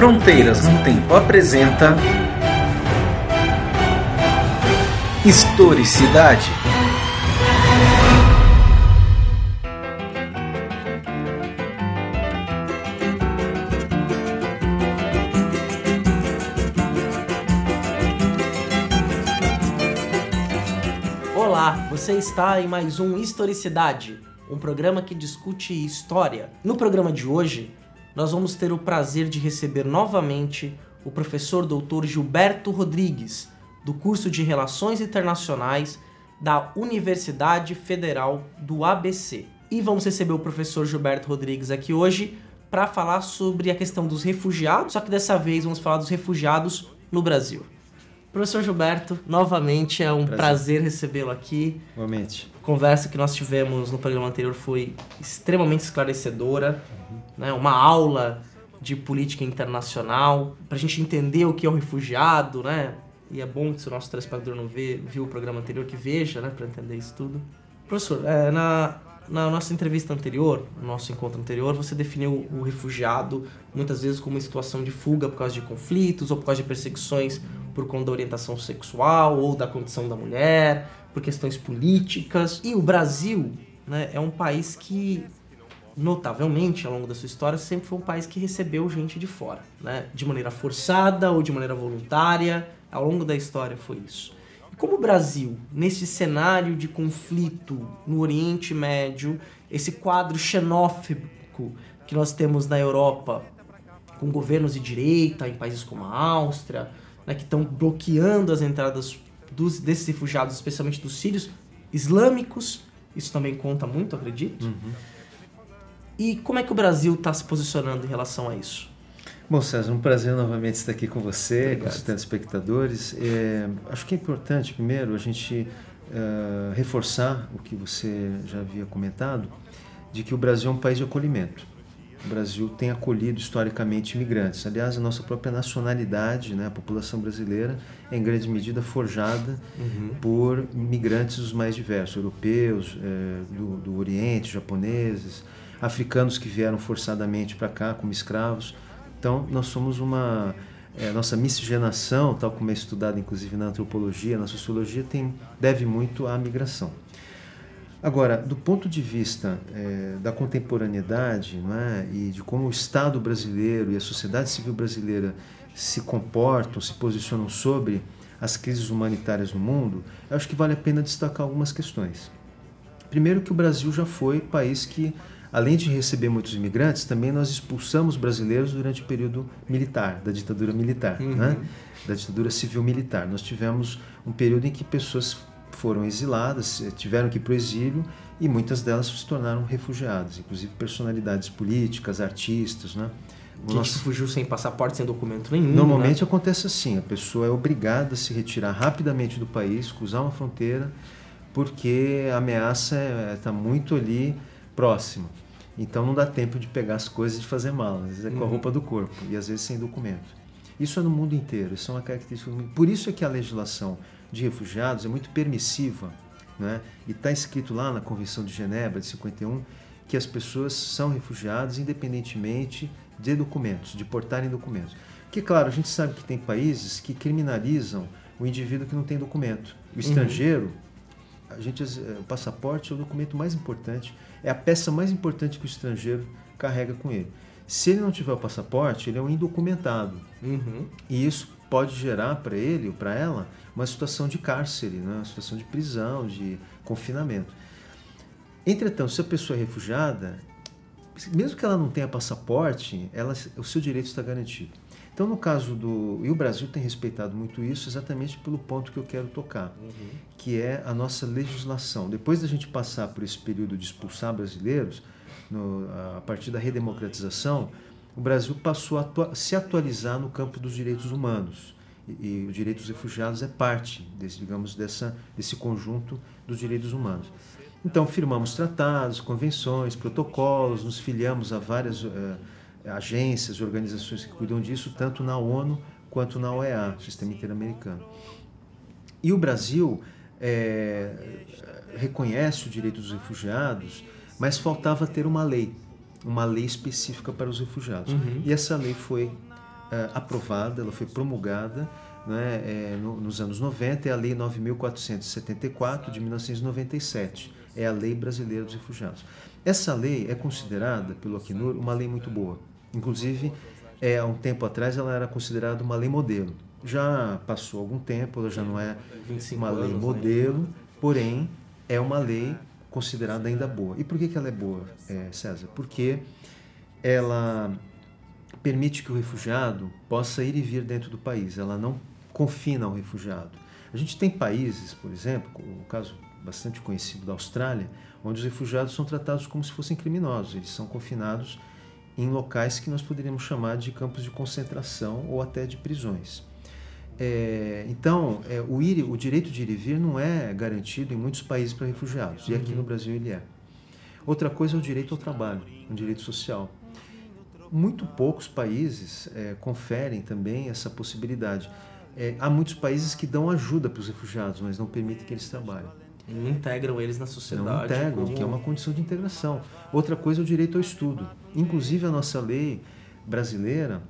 Fronteiras no Tempo apresenta Historicidade. Olá, você está em mais um Historicidade, um programa que discute história. No programa de hoje, nós vamos ter o prazer de receber novamente o professor Dr. Gilberto Rodrigues, do curso de Relações Internacionais da Universidade Federal do ABC. E vamos receber o professor Gilberto Rodrigues aqui hoje para falar sobre a questão dos refugiados, só que dessa vez vamos falar dos refugiados no Brasil. Professor Gilberto, novamente é um prazer, prazer recebê-lo aqui. Igualmente. A conversa que nós tivemos no programa anterior foi extremamente esclarecedora, uhum. Né? uma aula de política internacional, para a gente entender o que é o refugiado, né? E é bom que se o nosso telespectador não vê, viu o programa anterior, que veja, né, para entender isso tudo. Professor, é, na, na nossa entrevista anterior, no nosso encontro anterior, você definiu o refugiado muitas vezes como uma situação de fuga por causa de conflitos ou por causa de perseguições por conta da orientação sexual ou da condição da mulher, por questões políticas. E o Brasil né, é um país que, notavelmente, ao longo da sua história, sempre foi um país que recebeu gente de fora, né, de maneira forçada ou de maneira voluntária. Ao longo da história foi isso. E como o Brasil, nesse cenário de conflito no Oriente Médio, esse quadro xenófobo que nós temos na Europa, com governos de direita em países como a Áustria, né, que estão bloqueando as entradas dos, desses refugiados, especialmente dos sírios islâmicos, isso também conta muito, acredito. Uhum. E como é que o Brasil está se posicionando em relação a isso? Bom, César, um prazer novamente estar aqui com você, com os telespectadores. É, acho que é importante, primeiro, a gente uh, reforçar o que você já havia comentado, de que o Brasil é um país de acolhimento. O Brasil tem acolhido historicamente imigrantes. Aliás, a nossa própria nacionalidade, né, a população brasileira, é em grande medida forjada uhum. por imigrantes os mais diversos, europeus, é, do, do Oriente, japoneses, africanos que vieram forçadamente para cá como escravos então, nós somos uma. É, nossa miscigenação, tal como é estudada inclusive na antropologia, na sociologia, tem, deve muito à migração. Agora, do ponto de vista é, da contemporaneidade é, e de como o Estado brasileiro e a sociedade civil brasileira se comportam, se posicionam sobre as crises humanitárias no mundo, acho que vale a pena destacar algumas questões. Primeiro, que o Brasil já foi país que além de receber muitos imigrantes, também nós expulsamos brasileiros durante o período militar, da ditadura militar, uhum. né? da ditadura civil-militar. Nós tivemos um período em que pessoas foram exiladas, eh, tiveram que ir para o exílio e muitas delas se tornaram refugiadas, inclusive personalidades políticas, artistas, né? Que Nossa... fugiu sem passaporte, sem documento nenhum. Normalmente né? acontece assim: a pessoa é obrigada a se retirar rapidamente do país, cruzar uma fronteira, porque a ameaça está é, muito ali próxima. Então não dá tempo de pegar as coisas e de fazer mala. Às vezes é com a uhum. roupa do corpo e às vezes sem documento. Isso é no mundo inteiro, isso é uma característica. Por isso é que a legislação de refugiados é muito permissiva. Né? E está escrito lá na Convenção de Genebra de 51 que as pessoas são refugiadas independentemente de documentos, de portarem documentos. Que, claro, a gente sabe que tem países que criminalizam o indivíduo que não tem documento. O uhum. estrangeiro, uhum a gente, eh, o passaporte é o documento mais importante, é a peça mais importante que o estrangeiro carrega com ele. Se ele não tiver o passaporte, ele é um indocumentado. Uhum. E isso pode gerar para ele ou para ela uma situação de cárcere, né? uma situação de prisão, de confinamento. Entretanto, se a pessoa é refugiada, mesmo que ela não tenha passaporte, ela, o seu direito está garantido. Então, no caso do. E o Brasil tem respeitado muito isso exatamente pelo ponto que eu quero tocar, uhum. que é a nossa legislação. Depois da gente passar por esse período de expulsar brasileiros, no, a partir da redemocratização, o Brasil passou a atua se atualizar no campo dos direitos humanos. E, e os direitos dos refugiados é parte, desse, digamos, dessa, desse conjunto dos direitos humanos. Então, firmamos tratados, convenções, protocolos, nos filiamos a várias. Uh, agências, organizações que cuidam disso, tanto na ONU quanto na OEA, Sistema Interamericano. E o Brasil é, reconhece o direito dos refugiados, mas faltava ter uma lei, uma lei específica para os refugiados. Uhum. E essa lei foi uh, aprovada, ela foi promulgada né, é, no, nos anos 90, é a Lei 9.474 de 1997, é a Lei Brasileira dos Refugiados. Essa lei é considerada pelo Acnur uma lei muito boa. Inclusive, é, há um tempo atrás ela era considerada uma lei modelo. Já passou algum tempo, ela já não é uma lei né? modelo, porém é uma lei considerada ainda boa. E por que, que ela é boa, é, César? Porque ela permite que o refugiado possa ir e vir dentro do país, ela não confina o refugiado. A gente tem países, por exemplo, o caso bastante conhecido da Austrália, onde os refugiados são tratados como se fossem criminosos, eles são confinados em locais que nós poderíamos chamar de campos de concentração ou até de prisões. É, então, é, o, ir, o direito de ir e vir não é garantido em muitos países para refugiados, e aqui no uhum. Brasil ele é. Outra coisa é o direito ao trabalho, um direito social. Muito poucos países é, conferem também essa possibilidade. É, há muitos países que dão ajuda para os refugiados, mas não permitem que eles trabalhem. Não integram eles na sociedade. Não integram, como... que é uma condição de integração. Outra coisa é o direito ao estudo. Inclusive, a nossa lei brasileira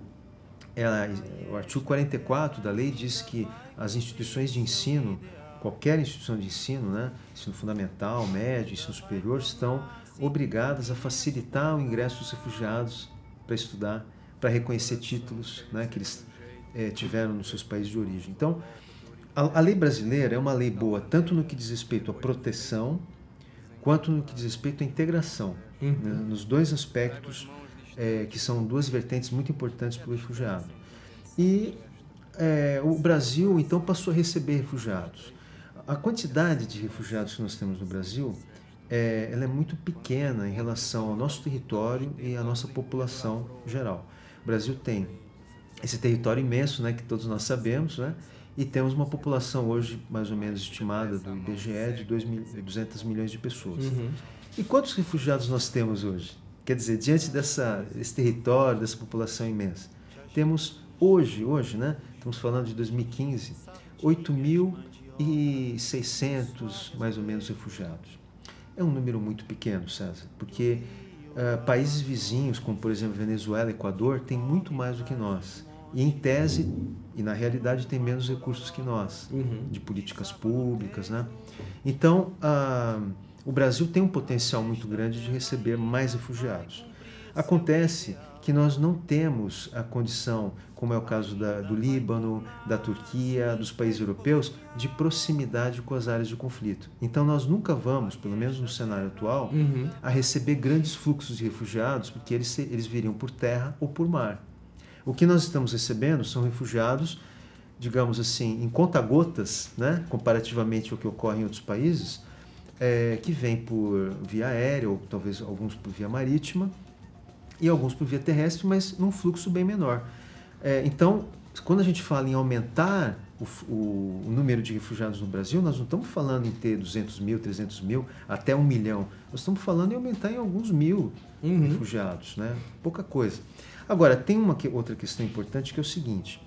ela, o artigo 44 da lei diz que as instituições de ensino, qualquer instituição de ensino, né, ensino fundamental, médio, ensino superior, estão obrigadas a facilitar o ingresso dos refugiados para estudar, para reconhecer títulos né, que eles é, tiveram nos seus países de origem. Então, a, a lei brasileira é uma lei boa tanto no que diz respeito à proteção, quanto no que diz respeito à integração, uhum. né, nos dois aspectos é, que são duas vertentes muito importantes para o refugiado. E é, o Brasil, então, passou a receber refugiados. A quantidade de refugiados que nós temos no Brasil é, ela é muito pequena em relação ao nosso território e à nossa população geral. O Brasil tem esse território imenso, né, que todos nós sabemos, né, e temos uma população hoje mais ou menos estimada do IBGE de 200 milhões de pessoas. Uhum. E quantos refugiados nós temos hoje? Quer dizer, diante dessa, desse território, dessa população imensa, temos hoje, hoje, né? Estamos falando de 2015, 8.600 mais ou menos refugiados. É um número muito pequeno, César, porque uh, países vizinhos, como por exemplo Venezuela, Equador, têm muito mais do que nós. E em tese, e na realidade, tem menos recursos que nós, uhum. de políticas públicas, né? Então, uh, o Brasil tem um potencial muito grande de receber mais refugiados. Acontece que nós não temos a condição, como é o caso da, do Líbano, da Turquia, dos países europeus, de proximidade com as áreas de conflito. Então nós nunca vamos, pelo menos no cenário atual, uhum. a receber grandes fluxos de refugiados, porque eles, eles viriam por terra ou por mar. O que nós estamos recebendo são refugiados, digamos assim, em conta-gotas, né, comparativamente ao que ocorre em outros países, é, que vem por via aérea, ou talvez alguns por via marítima, e alguns por via terrestre, mas num fluxo bem menor. É, então, quando a gente fala em aumentar o, o, o, número de refugiados no Brasil, nós não estamos falando em ter 200 mil, 300 mil, até um milhão. Nós estamos falando em aumentar em alguns mil uhum. refugiados, né? pouca coisa. Agora, tem uma que, outra questão importante que é o seguinte: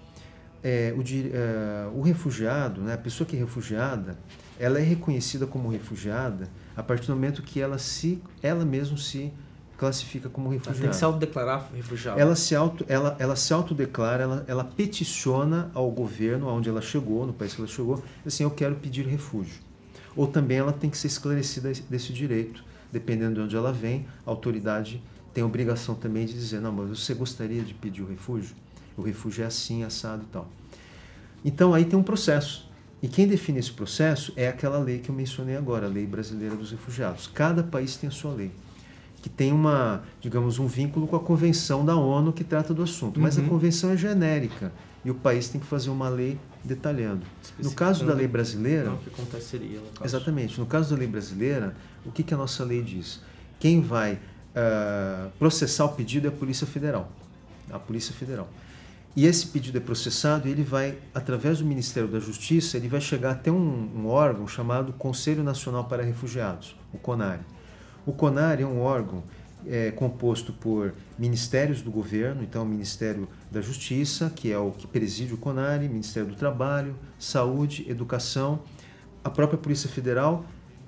é, o, é, o refugiado, né, a pessoa que é refugiada, ela é reconhecida como refugiada a partir do momento que ela se ela mesma se classifica como refugiada. Ela tem que se autodeclarar refugiada. Ela se auto ela ela se autodeclara, ela ela peticiona ao governo aonde ela chegou, no país que ela chegou, assim, eu quero pedir refúgio. Ou também ela tem que ser esclarecida desse direito, dependendo de onde ela vem, a autoridade tem a obrigação também de dizer, não, mas você gostaria de pedir o refúgio? O refúgio é assim, assado e tal. Então aí tem um processo e quem define esse processo é aquela lei que eu mencionei agora, a Lei Brasileira dos Refugiados. Cada país tem a sua lei, que tem uma, digamos, um vínculo com a Convenção da ONU que trata do assunto. Mas uhum. a convenção é genérica e o país tem que fazer uma lei detalhando. No caso da lei brasileira, o que aconteceria? No caso. Exatamente. No caso da lei brasileira, o que, que a nossa lei diz? Quem vai uh, processar o pedido é a Polícia Federal. A Polícia Federal. E esse pedido é processado e ele vai, através do Ministério da Justiça, ele vai chegar até um, um órgão chamado Conselho Nacional para Refugiados, o CONARE. O CONARE é um órgão é, composto por ministérios do governo, então o Ministério da Justiça, que é o que preside o CONARE, Ministério do Trabalho, Saúde, Educação, a própria Polícia Federal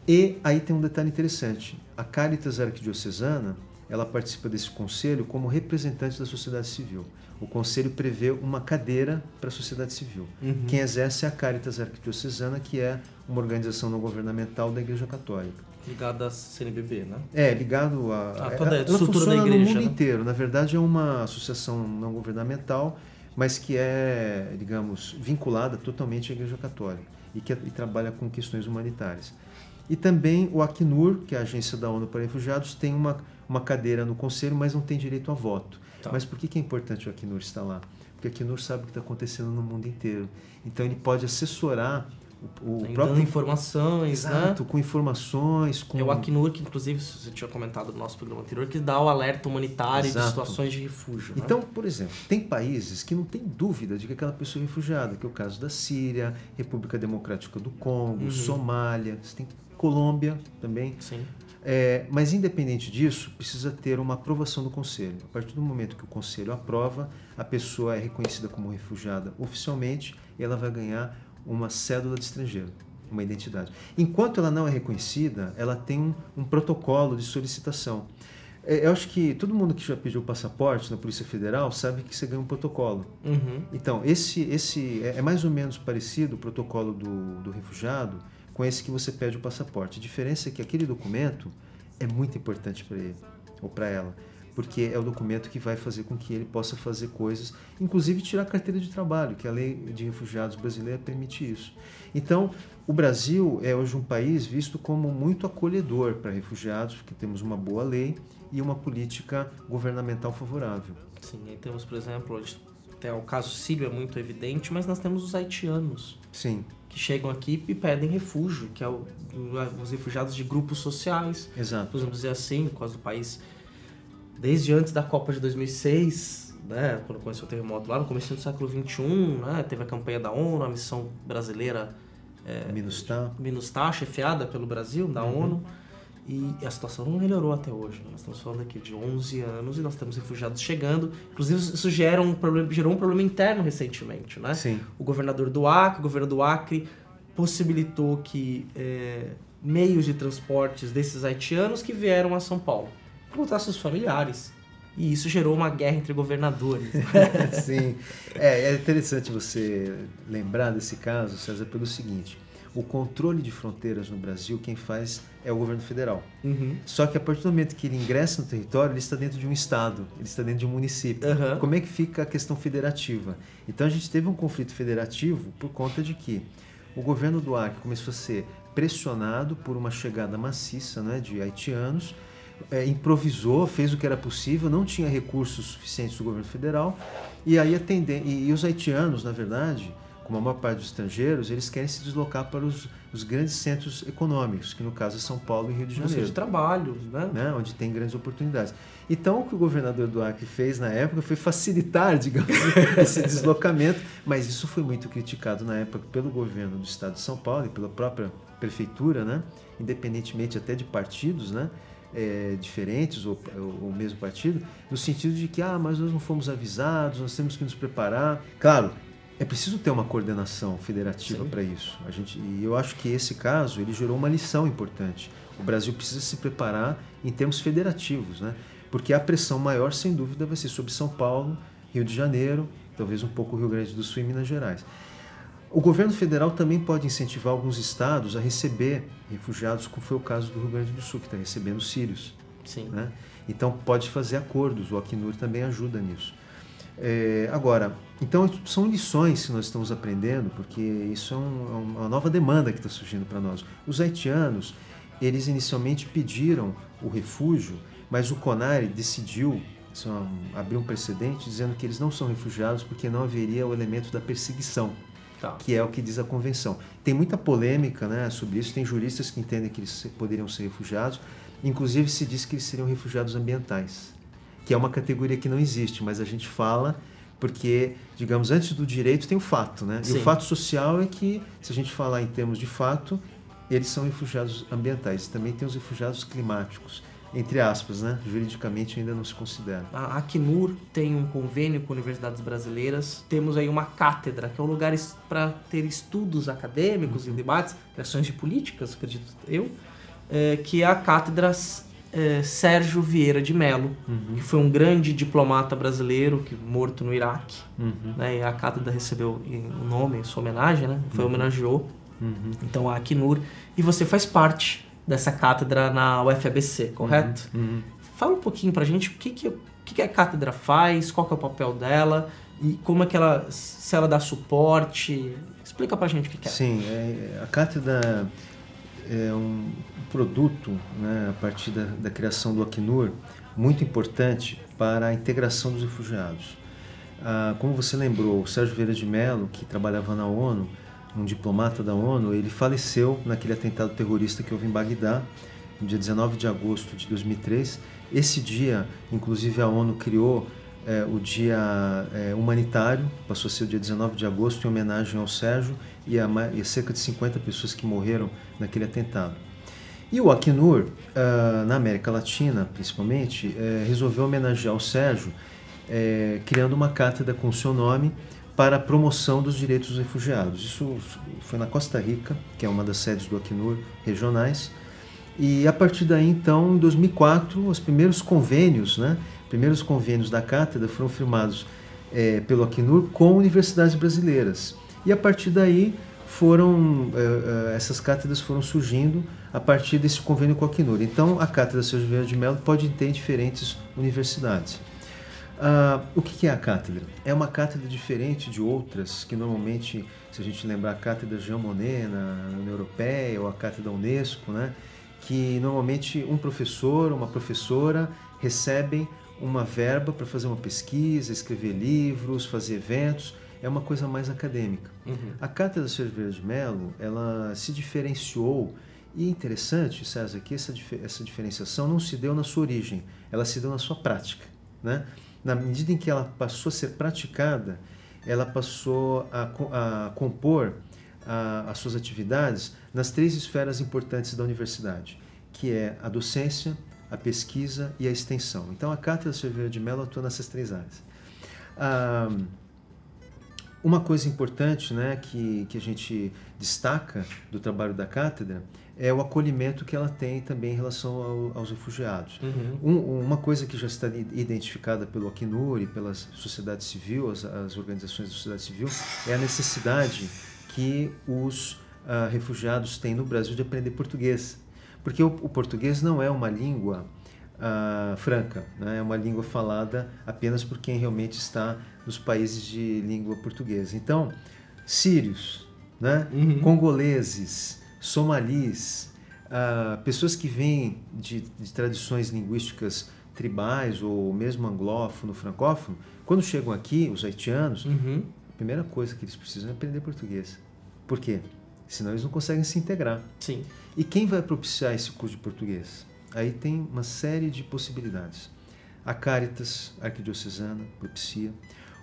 e aí tem um detalhe interessante, a Caritas Arquidiocesana ela participa desse conselho como representante da sociedade civil. O conselho prevê uma cadeira para a sociedade civil. Uhum. Quem exerce é a Caritas Arquidiocesana, que é uma organização não governamental da Igreja Católica. Ligada à CNBB, né? É, ligado a. Ah, toda a ela estrutura da igreja, no mundo né? inteiro. Na verdade, é uma associação não governamental, mas que é, digamos, vinculada totalmente à Igreja Católica e que e trabalha com questões humanitárias. E também o Acnur, que é a agência da ONU para Refugiados, tem uma, uma cadeira no conselho, mas não tem direito a voto. Tá. Mas por que, que é importante o Acnur estar lá? Porque o Acnur sabe o que está acontecendo no mundo inteiro. Então ele pode assessorar o, o Tem próprio informações, Exato, né? com informações, com É o Acnur, que inclusive você tinha comentado no nosso programa anterior, que dá o alerta humanitário de Exato. situações de refúgio. né? Então, por exemplo, tem países que não tem dúvida de que aquela pessoa é refugiada, que é o caso da Síria, República Democrática do Congo, Uhum. Somália, você tem Colômbia também. Sim. É, mas independente disso, precisa ter uma aprovação do conselho. A partir do momento que o conselho aprova, a pessoa é reconhecida como refugiada oficialmente e ela vai ganhar uma cédula de estrangeiro, uma identidade. Enquanto ela não é reconhecida, ela tem um, um protocolo de solicitação. É, eu acho que todo mundo que já pediu passaporte na Polícia Federal sabe que você ganha um protocolo. Uhum. Então, esse, esse é é mais ou menos parecido o protocolo do, do refugiado com esse que você pede o passaporte. A diferença é que aquele documento é muito importante para ele ou para ela, porque é o documento que vai fazer com que ele possa fazer coisas, inclusive tirar a carteira de trabalho, que a lei de refugiados brasileira permite isso. Então, o Brasil é hoje um país visto como muito acolhedor para refugiados, porque temos uma boa lei e uma política governamental favorável. Sim, aí temos, por exemplo, a gente tem o caso sírio é muito evidente, mas nós temos os haitianos Sim, que chegam aqui e pedem refúgio, que é o, os refugiados de grupos sociais. exato. Podemos dizer assim, por causa do país, desde antes da Copa de 2006, né, quando começou o terremoto lá no começo do século XXI, né, teve a campanha da ONU, a missão brasileira Minustah. MINUSTAH, chefiada pelo Brasil, da Uhum. ONU, e a situação não melhorou até hoje. né? Nós estamos falando aqui de 11 anos e nós temos refugiados chegando. Inclusive, isso gera um problema, gerou um problema interno recentemente, né? Sim. O governador do Acre, o governo do Acre possibilitou que é, meios de transportes desses haitianos que vieram a São Paulo voltar seus familiares. E isso gerou uma guerra entre governadores. Sim. É, é interessante você lembrar desse caso, César, pelo seguinte: o controle de fronteiras no Brasil, quem faz é o governo federal. Uhum. Só que a partir do momento que ele ingressa no território, ele está dentro de um estado, ele está dentro de um município. Aham. Como é que fica a questão federativa? Então a gente teve um conflito federativo por conta de que o governo do Acre começou a ser pressionado por uma chegada maciça né, de haitianos, é, improvisou, fez o que era possível, não tinha recursos suficientes do governo federal, e aí atender, e, e os haitianos, na verdade, como a maior parte dos estrangeiros, eles querem se deslocar para os, os grandes centros econômicos, que no caso é São Paulo e Rio de Janeiro de trabalho, né? né, onde tem grandes oportunidades. Então, o que o governador do Acre fez na época foi facilitar, digamos, esse deslocamento, mas isso foi muito criticado na época pelo governo do estado de São Paulo e pela própria prefeitura, né, independentemente até de partidos, né, é, diferentes ou, ou o mesmo partido, no sentido de que, ah, mas nós não fomos avisados, nós temos que nos preparar. Claro, é preciso ter uma coordenação federativa para isso. A gente, e eu acho que esse caso ele gerou uma lição importante. O Brasil precisa se preparar em termos federativos, né? Porque a pressão maior, sem dúvida, vai ser sobre São Paulo, Rio de Janeiro, talvez um pouco Rio Grande do Sul e Minas Gerais. O governo federal também pode incentivar alguns estados a receber refugiados, como foi o caso do Rio Grande do Sul, que está recebendo sírios. Sim. Né? Então pode fazer acordos, o Acnur também ajuda nisso. É, agora, então são lições que nós estamos aprendendo, porque isso é, um- é uma nova demanda que está surgindo para nós. Os haitianos, eles inicialmente pediram o refúgio, mas o CONARE decidiu isso é um- abrir um precedente dizendo que eles não são refugiados porque não haveria o elemento da perseguição Tá. que é o que diz a convenção. Tem muita polêmica né, sobre isso, tem juristas que entendem que eles poderiam ser refugiados, inclusive se diz que eles seriam refugiados ambientais, que é uma categoria que não existe, mas a gente fala porque, digamos, antes do direito tem o fato, né? E Sim. o fato social é que, se a gente falar em termos de fato, eles são refugiados ambientais. Também tem os refugiados climáticos, entre aspas, né? Juridicamente ainda não se considera. A Acnur tem um convênio com universidades brasileiras. Temos aí uma cátedra, que é um lugar para ter estudos acadêmicos e debates, criações de políticas, acredito eu, é, que é a cátedra é, Sérgio Vieira de Mello, uhum. que foi um grande diplomata brasileiro que morto no Iraque. Uhum. Né, e a cátedra recebeu o nome, sua homenagem, né? Foi uhum. homenageou. Uhum. Então a Acnur. E você faz parte dessa cátedra na UFABC, correto? Uhum. Uhum. Fala um pouquinho pra gente o que, que, o que, a cátedra faz, qual que é o papel dela e como é que ela, se ela dá suporte. Explica pra gente o que, que é. Sim, é, a cátedra é um produto, né, a partir da, da criação do Acnur, muito importante para a integração dos refugiados. Ah, como você lembrou, o Sérgio Vieira de Mello, que trabalhava na ONU, um diplomata da ONU, ele faleceu naquele atentado terrorista que houve em Bagdá, no dia 19 de agosto de 2003. Esse dia, inclusive, a ONU criou é, o dia é, humanitário, passou a ser o dia 19 de agosto, em homenagem ao Sérgio e a, e a cerca de 50 pessoas que morreram naquele atentado. E o Acnur, uh, na América Latina principalmente, uh, resolveu homenagear o Sérgio, uh, criando uma cátedra com seu nome para a promoção dos direitos dos refugiados. Isso foi na Costa Rica, que é uma das sedes do Acnur regionais. E a partir daí, então, em 2004, os primeiros convênios, né, primeiros convênios da cátedra foram firmados é, pelo Acnur com universidades brasileiras. E a partir daí foram é, é, essas cátedras foram surgindo a partir desse convênio com a Acnur. Então, a cátedra Sérgio Vieira de Mello pode ter em diferentes universidades. Uh, o que é a cátedra? É uma cátedra diferente de outras que normalmente, se a gente lembrar a cátedra Jean Monnet na União Europeia ou a cátedra Unesco, né, que normalmente um professor, uma professora recebem uma verba para fazer uma pesquisa, escrever livros, fazer eventos, é uma coisa mais acadêmica. Uhum. A cátedra Cerveira de Mello, ela se diferenciou e é interessante, César, que essa, essa diferenciação não se deu na sua origem, ela se deu na sua prática, né? na medida em que ela passou a ser praticada, ela passou a, a compor a, as suas atividades nas três esferas importantes da universidade, que é a docência, a pesquisa e a extensão. Então, a Cátedra Silveira de Mello atua nessas três áreas. Ah, uma coisa importante né, que, que a gente destaca do trabalho da cátedra é o acolhimento que ela tem também em relação ao, aos refugiados. Uhum. Um, uma coisa que já está identificada pelo Acnur e pela sociedade civil, as, as, organizações da sociedade civil, é a necessidade que os uh, refugiados têm no Brasil de aprender português. Porque o, o português não é uma língua uh, franca, né? é uma língua falada apenas por quem realmente está nos países de língua portuguesa. Então, sírios, né? Uhum. congoleses, somalis, uh, pessoas que vêm de, de, tradições linguísticas tribais ou mesmo anglófono, francófono, quando chegam aqui, os haitianos, uhum. a primeira coisa que eles precisam é aprender português. Por quê? Senão eles não conseguem se integrar. Sim. E quem vai propiciar esse curso de português? Aí tem uma série de possibilidades. A Caritas Arquidiocesana propicia,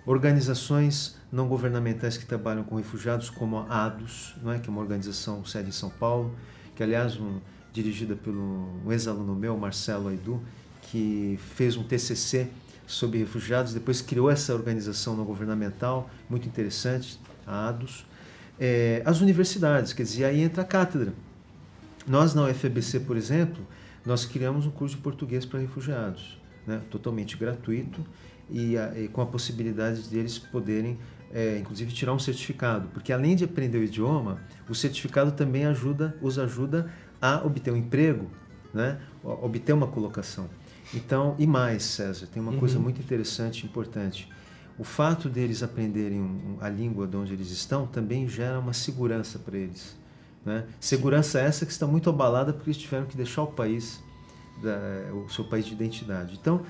organizações não governamentais que trabalham com refugiados, como a ADOS, não é? que é uma organização sede em São Paulo, que aliás um, dirigida pelo um ex-aluno meu, Marcelo Aidu, que fez um TCC sobre refugiados, depois criou essa organização não governamental, muito interessante, a ADOS. É, as universidades, quer dizer, aí entra a cátedra. Nós na UFBC, por exemplo, nós criamos um curso de português para refugiados, né, totalmente gratuito, e, a, e com a possibilidade deles poderem, é, inclusive, tirar um certificado, porque além de aprender o idioma, o certificado também ajuda, os ajuda a obter um emprego, né, obter uma colocação. Então, e mais, César, tem uma uhum. coisa muito interessante e importante. O fato deles aprenderem a língua de onde eles estão também gera uma segurança para eles. Né? Segurança Sim. essa que está muito abalada porque eles tiveram que deixar o país, da, o seu país de identidade. Então,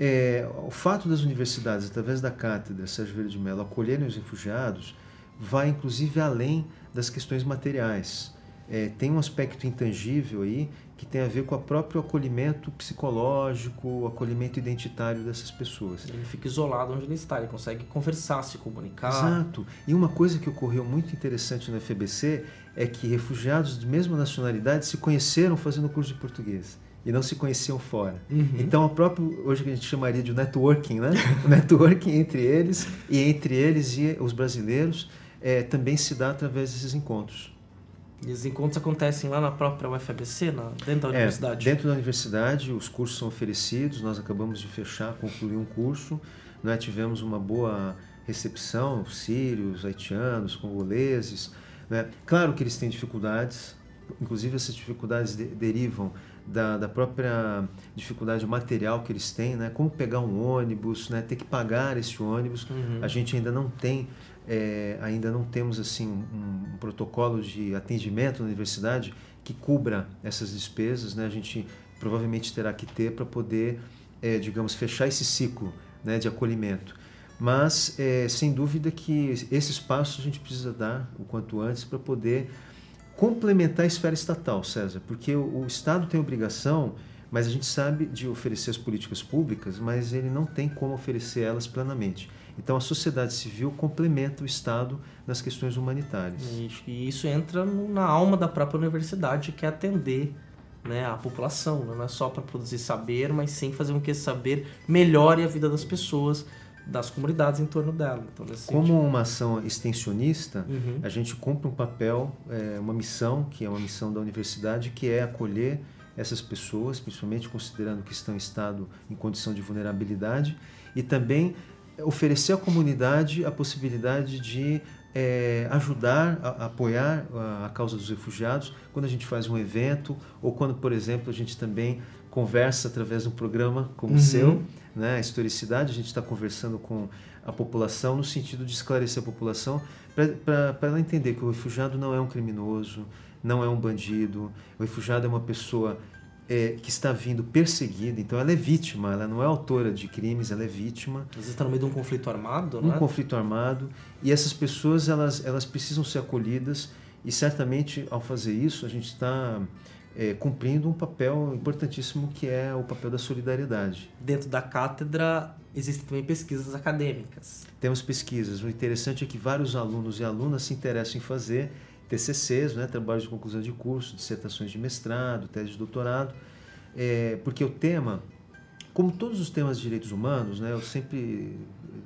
é, o fato das universidades, através da cátedra Sérgio Verde de Mello, acolherem os refugiados, vai inclusive além das questões materiais. É, tem um aspecto intangível aí que tem a ver com o próprio acolhimento psicológico, o acolhimento identitário dessas pessoas. Ele fica isolado onde ele está, ele consegue conversar, se comunicar. Exato. E uma coisa que ocorreu muito interessante no FBC é que refugiados de mesma nacionalidade se conheceram fazendo curso de português e não se conheciam fora. Uhum. Então, o próprio, hoje que a gente chamaria de networking, né? o networking entre eles e entre eles e os brasileiros é, também se dá através desses encontros. E os encontros acontecem lá na própria UFABC, na, dentro da É, universidade? dentro da universidade, os cursos são oferecidos. Nós acabamos de fechar, concluir um curso. Né? Tivemos uma boa recepção, sírios, haitianos, congoleses. Né? Claro que eles têm dificuldades, inclusive essas dificuldades de- derivam da, da própria dificuldade material que eles têm, né? como pegar um ônibus, né? ter que pagar esse ônibus. Uhum. A gente ainda não tem, é, ainda não temos assim um, um protocolo de atendimento na universidade que cubra essas despesas, né? A gente provavelmente terá que ter para poder, é, digamos, fechar esse ciclo né, de acolhimento. Mas, é, sem dúvida que esses passos a gente precisa dar o quanto antes para poder complementar a esfera estatal, César, porque o, o Estado tem obrigação, mas a gente sabe de oferecer as políticas públicas, mas ele não tem como oferecer elas plenamente. Então a sociedade civil complementa o Estado nas questões humanitárias. E isso entra na alma da própria universidade, que é atender né, a população. Não é só para produzir saber, mas sim fazer com que esse saber melhore a vida das pessoas, das comunidades em torno dela. Então, Como uma ação extensionista, Uhum. a gente cumpre um papel, é, uma missão, que é uma missão da universidade, que é acolher essas pessoas, principalmente considerando que estão em estado, em condição de vulnerabilidade, e também oferecer à comunidade a possibilidade de é, ajudar, a, a apoiar a, a causa dos refugiados quando a gente faz um evento ou quando, por exemplo, a gente também conversa através de um programa como Uhum. o seu, né, a historicidade, a gente está conversando com a população no sentido de esclarecer a população para ela entender que o refugiado não é um criminoso, não é um bandido, o refugiado é uma pessoa é, que está vindo perseguida, então ela é vítima, ela não é autora de crimes, ela é vítima, Às vezes está no meio de um conflito armado, um né? conflito armado, e essas pessoas elas, elas precisam ser acolhidas e certamente ao fazer isso a gente está é, cumprindo um papel importantíssimo que é o papel da solidariedade. Dentro da cátedra existem também pesquisas acadêmicas. Temos pesquisas. O interessante é que vários alunos e alunas se interessam em fazer TCCs, né, trabalhos de conclusão de curso, dissertações de mestrado, tese de doutorado, é, porque o tema, como todos os temas de direitos humanos, né, eu sempre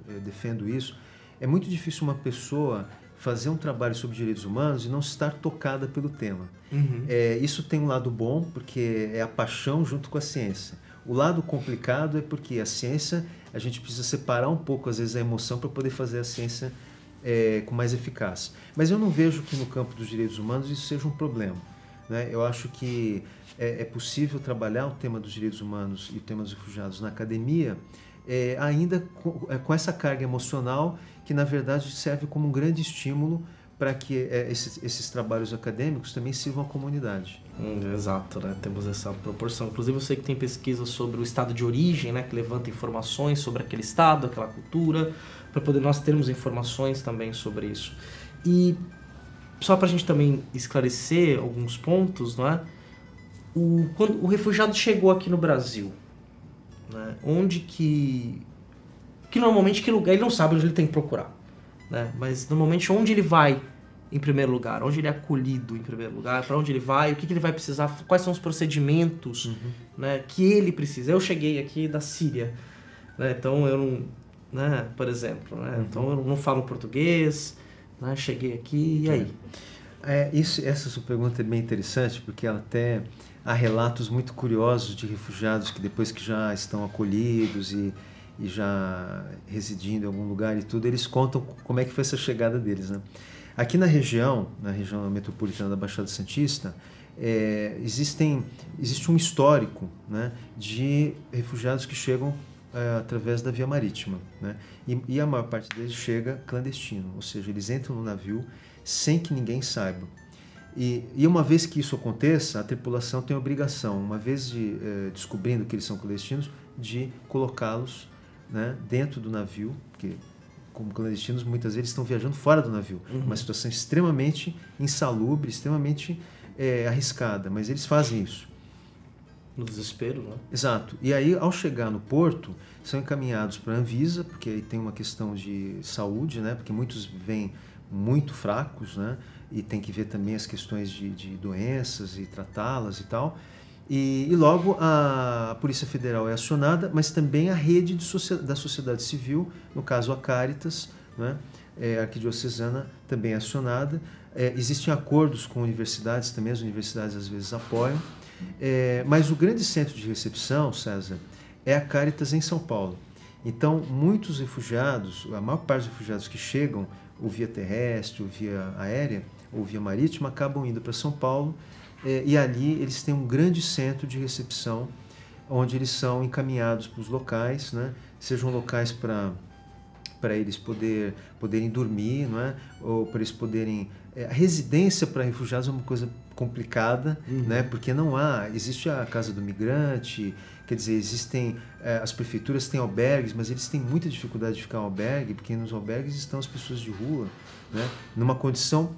é, defendo isso, é muito difícil uma pessoa fazer um trabalho sobre direitos humanos e não estar tocada pelo tema. Uhum. É, isso tem um lado bom, porque é a paixão junto com a ciência. O lado complicado é porque a ciência, a gente precisa separar um pouco, às vezes, a emoção para poder fazer a ciência é, com mais eficácia. Mas eu não vejo que no campo dos direitos humanos isso seja um problema. Né? Eu acho que é, é possível trabalhar o tema dos direitos humanos e o tema dos refugiados na academia, é, ainda com, é, com essa carga emocional que, na verdade, serve como um grande estímulo para que é, esses, esses trabalhos acadêmicos também sirvam à comunidade. Hum, exato, né? Temos essa proporção. Inclusive, eu sei que tem pesquisas sobre o estado de origem, né? Que levanta informações sobre aquele estado, aquela cultura, para poder nós termos informações também sobre isso. E só para a gente também esclarecer alguns pontos, não é? O, quando o refugiado chegou aqui no Brasil, né? Onde que... Que normalmente, que lugar... Ele não sabe onde ele tem que procurar, né? Mas, normalmente, onde ele vai em primeiro lugar, onde ele é acolhido em primeiro lugar, para onde ele vai, o que, que ele vai precisar, quais são os procedimentos né, que ele precisa. Eu cheguei aqui da Síria, né, então eu não, né, por exemplo, né, então eu não falo português, né, cheguei aqui e aí? É, isso, essa sua pergunta é bem interessante, porque ela até há relatos muito curiosos de refugiados que depois que já estão acolhidos e, e já residindo em algum lugar e tudo, eles contam como é que foi essa chegada deles, né? Aqui na região, na região metropolitana da Baixada Santista, é, existem, existe um histórico né, de refugiados que chegam é, através da via marítima. Né? E, e, a maior parte deles chega clandestino, ou seja, eles entram no navio sem que ninguém saiba. E, e uma vez que isso aconteça, a tripulação tem a obrigação, uma vez de, é, descobrindo que eles são clandestinos, de colocá-los né, dentro do navio, porque como clandestinos, muitas vezes estão viajando fora do navio. Uhum. Uma situação extremamente insalubre, extremamente é, arriscada, mas eles fazem isso. No desespero, né? Exato. E aí, ao chegar no porto, são encaminhados para a Anvisa, porque aí tem uma questão de saúde, né? Porque muitos vêm muito fracos, né? E tem que ver também as questões de, de doenças e tratá-las e tal. E, e, logo a Polícia Federal é acionada, mas também a rede de, da sociedade civil, no caso a Caritas, né, é, arquidiocesana também é acionada. É, existem acordos com universidades também, as universidades às vezes apoiam. É, mas o grande centro de recepção, César, é a Caritas em São Paulo. Então, muitos refugiados, a maior parte dos refugiados que chegam ou via terrestre, ou via aérea, ou via marítima, acabam indo para São Paulo e ali eles têm um grande centro de recepção onde eles são encaminhados para os locais, né? sejam locais para para eles poder, poderem dormir, não é? ou para eles poderem. É, a residência para refugiados é uma coisa complicada, uhum. né? porque não há. Existe a casa do migrante, quer dizer, existem. É, as prefeituras têm albergues, mas eles têm muita dificuldade de ficar em albergue, porque nos albergues estão as pessoas de rua, né? numa condição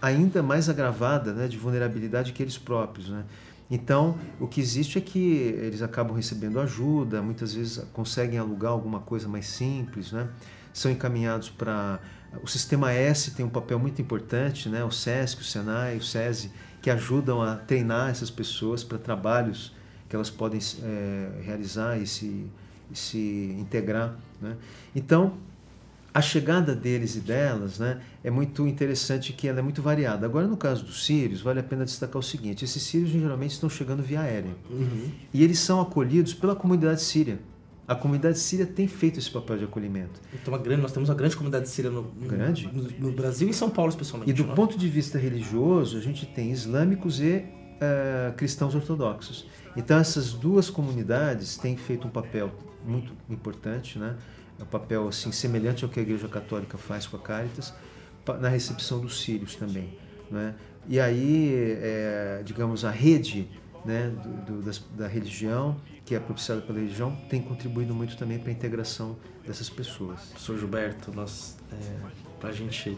ainda mais agravada né? de vulnerabilidade que eles próprios. Né? Então, o que existe é que eles acabam recebendo ajuda, muitas vezes conseguem alugar alguma coisa mais simples, né? são encaminhados para. O Sistema S tem um papel muito importante, né? o SESC, o SENAI, o SESI, que ajudam a treinar essas pessoas para trabalhos que elas podem é, realizar e se, e se integrar. Né? Então, a chegada deles e delas né, é muito interessante que ela é muito variada. Agora, no caso dos sírios, vale a pena destacar o seguinte: esses sírios geralmente estão chegando via aérea. Uhum. E eles são acolhidos pela comunidade síria. A comunidade síria tem feito esse papel de acolhimento. Então, grande, nós temos uma grande comunidade síria no, grande? no, no Brasil e em São Paulo, especialmente. E do né? ponto de vista religioso, a gente tem islâmicos e uh, cristãos ortodoxos. Então, essas duas comunidades têm feito um papel muito importante, né? É um papel assim semelhante ao que a Igreja Católica faz com a Caritas na recepção dos sírios também, né? E aí, é, digamos, a rede né, do, do, das, da religião, que é propiciada pela religião, tem contribuído muito também para a integração dessas pessoas. Professor Gilberto, nós, é, para a gente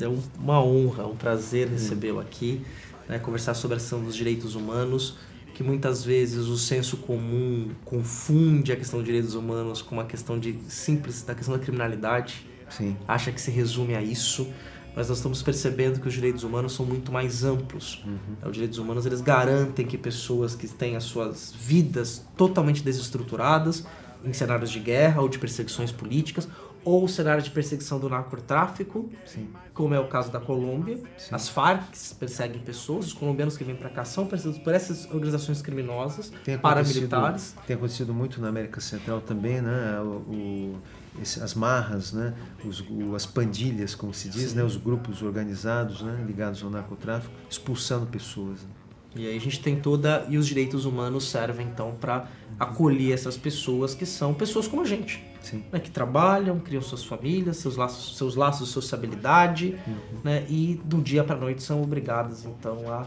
é uma honra, um prazer recebê-lo aqui, né, conversar sobre a ação dos direitos humanos que muitas vezes o senso comum confunde a questão dos direitos humanos com uma questão de simples da questão da criminalidade. Sim. Acha que se resume a isso, mas nós estamos percebendo que os direitos humanos são muito mais amplos. Uhum. Os direitos humanos eles garantem que pessoas que têm as suas vidas totalmente desestruturadas em cenários de guerra ou de perseguições políticas ou o cenário de perseguição do narcotráfico, Sim. como é o caso da Colômbia. Sim. As Farc perseguem pessoas, os colombianos que vêm para cá são perseguidos por essas organizações criminosas, tem paramilitares. Tem acontecido muito na América Central também, né? O, o, as marras, né? Os, as pandilhas, como se diz, né? Os grupos organizados, né? Ligados ao narcotráfico, expulsando pessoas. Né? E aí a gente tem toda e os direitos humanos servem então para acolher essas pessoas que são pessoas como a gente, né, que trabalham, criam suas famílias, seus laços, seus laços de sociabilidade, uhum. né, e do dia para noite são obrigadas então a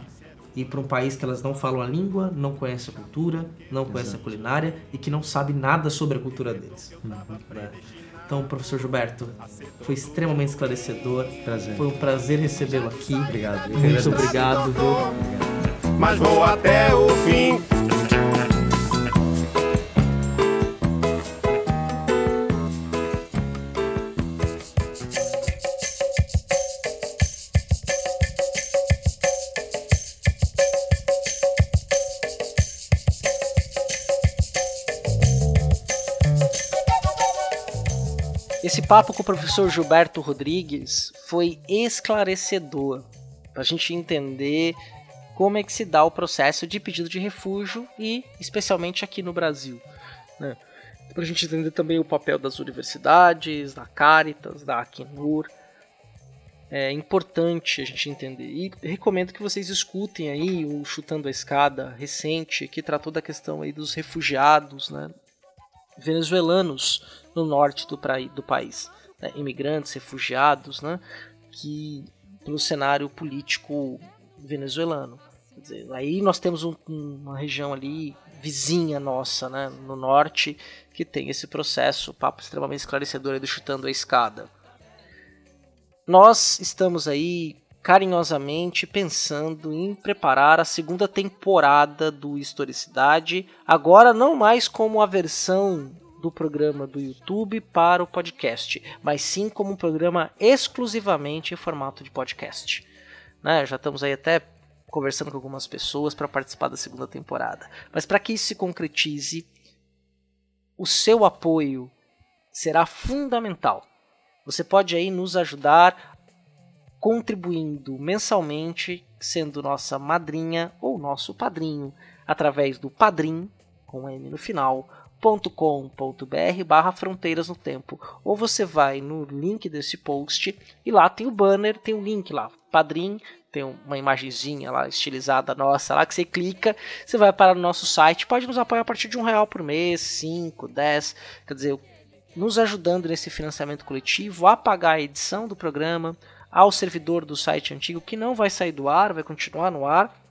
ir para um país que elas não falam a língua, não conhecem a cultura, não conhecem a culinária e que não sabe nada sobre a cultura deles. Uhum. Né? Então, professor Gilberto, foi extremamente esclarecedor. Prazer. Foi um prazer recebê-lo aqui. Obrigado. Muito obrigado. Viu? mas vou até o fim. Papo com o professor Gilberto Rodrigues foi esclarecedor para a gente entender como é que se dá o processo de pedido de refúgio e especialmente aqui no Brasil. Né? Para a gente entender também o papel das universidades, da Caritas, da Acnur. É importante a gente entender. E recomendo que vocês escutem aí o Chutando a Escada recente, que tratou da questão aí dos refugiados né, venezuelanos no norte do, do país. Né, imigrantes, refugiados, né, que pelo cenário político venezuelano. Dizer, aí nós temos um, uma região ali vizinha nossa, né, no norte, que tem esse processo, papo extremamente esclarecedor do chutando a escada. Nós estamos aí carinhosamente pensando em preparar a segunda temporada do Historicidade, agora não mais como a versão do programa do YouTube para o podcast, mas sim como um programa exclusivamente em formato de podcast. Né? Já estamos aí até conversando com algumas pessoas para participar da segunda temporada. Mas para que isso se concretize, o seu apoio será fundamental. Você pode aí nos ajudar contribuindo mensalmente, sendo nossa madrinha ou nosso padrinho, através do Padrim, com M no final, .com.br barra fronteiras no tempo. Ou você vai no link desse post e lá tem o banner, tem o link lá, padrim, tem uma imagenzinha lá estilizada nossa lá que você clica, você vai para o nosso site, pode nos apoiar a partir de um real por mês, 5, 10, quer dizer, nos ajudando nesse financiamento coletivo a pagar a edição do programa, ao servidor do site antigo que não vai sair do ar, vai continuar no ar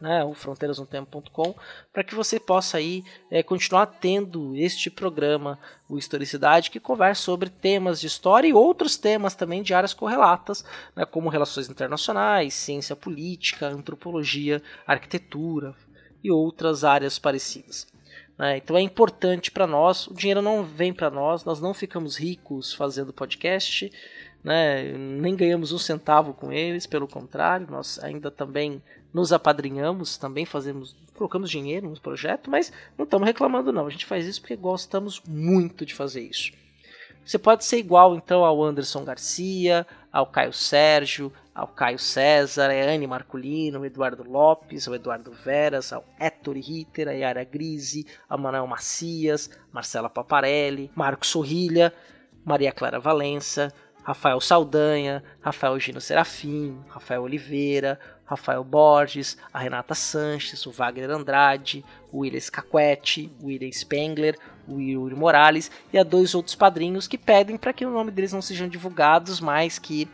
né, o fronteirasnotempo.com, para que você possa aí é, continuar tendo este programa, o Historicidade, que conversa sobre temas de história e outros temas também de áreas correlatas, né, como relações internacionais, ciência política, antropologia, arquitetura e outras áreas parecidas. Né? Então é importante para nós, o dinheiro não vem para nós, nós não ficamos ricos fazendo podcast, né? nem ganhamos um centavo com eles, pelo contrário, nós ainda também nos apadrinhamos, também fazemos, colocamos dinheiro no projeto, mas não estamos reclamando não. A gente faz isso porque gostamos muito de fazer isso. Você pode ser igual então ao Anderson Garcia, ao Caio Sérgio, ao Caio César, a Anne Marculino, ao Eduardo Lopes, ao Eduardo Veras, ao Héctor Ritter, a Yara Grise, ao Manuel Macias, Marcela Paparelli, Marcos Sorrilha, Maria Clara Valença, Rafael Saldanha, Rafael Gino Serafim, Rafael Oliveira, Rafael Borges, a Renata Sanches, o Wagner Andrade, o William Scaquetti, o William Spengler, o Yuri Morales e a dois outros padrinhos que pedem para que o nome deles não sejam divulgados, mas que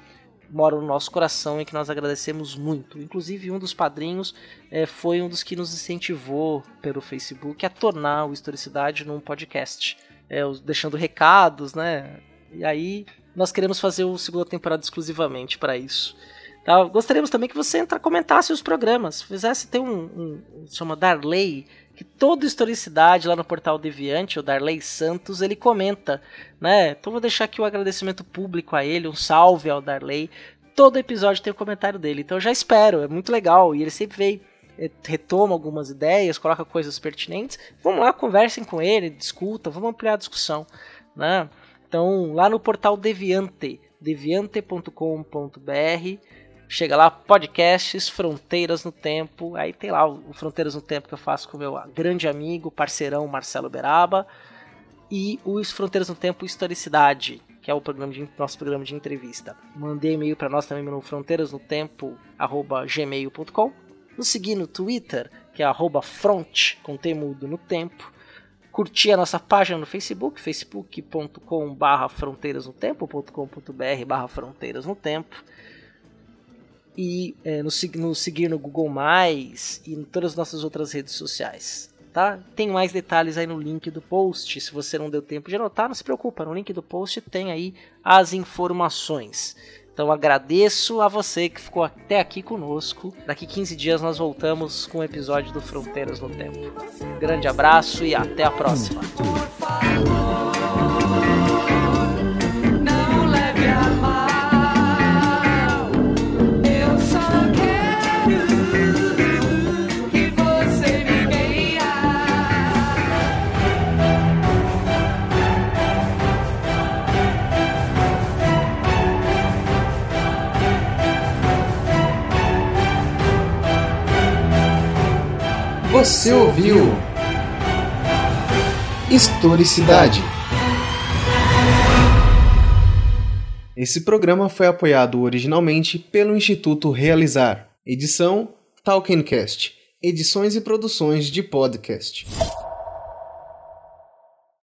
moram no nosso coração e que nós agradecemos muito. Inclusive, um dos padrinhos é, foi um dos que nos incentivou pelo Facebook a tornar o Historicidade num podcast, é, deixando recados, né? E aí nós queremos fazer o segunda temporada exclusivamente para isso. Tá? Gostaríamos também que você entra, comentasse os programas, fizesse tem um, um, um chama Darley que toda historicidade lá no portal Deviante, o Darley Santos, ele comenta, né? Então vou deixar aqui o agradecimento público a ele, um salve ao Darley. Todo episódio tem o um comentário dele, então eu já espero, é muito legal e ele sempre vem eh, retoma algumas ideias, coloca coisas pertinentes. Vamos lá, conversem com ele, discuta, vamos ampliar a discussão, né? Então, lá no portal Deviante, deviante.com.br, Chega lá, podcasts, Fronteiras no Tempo. Aí tem lá o Fronteiras no Tempo que eu faço com o meu grande amigo, parceirão Marcelo Beraba. E os Fronteiras no Tempo Historicidade, que é o programa de, nosso programa de entrevista. Mandei e-mail para nós também no fronteirasnotempo.gmail.com. Nos seguir no Twitter, que é arroba front, com temudo no tempo. Curtir a nossa página no Facebook, facebook.com barra fronteiras no tempo.com.br barra fronteiras no tempo e é, nos, nos seguir no Google Mais e em todas as nossas outras redes sociais. Tá? Tem mais detalhes aí no link do post. Se você não deu tempo de anotar, não se preocupa. No link do post tem aí as informações. Então agradeço a você que ficou até aqui conosco. Daqui 15 dias nós voltamos com o um episódio do Fronteiras no Tempo. Grande abraço e até a próxima. Você ouviu Historicidade. Esse programa foi apoiado originalmente pelo Instituto Realizar. Edição Talkencast. Edições e produções de podcast.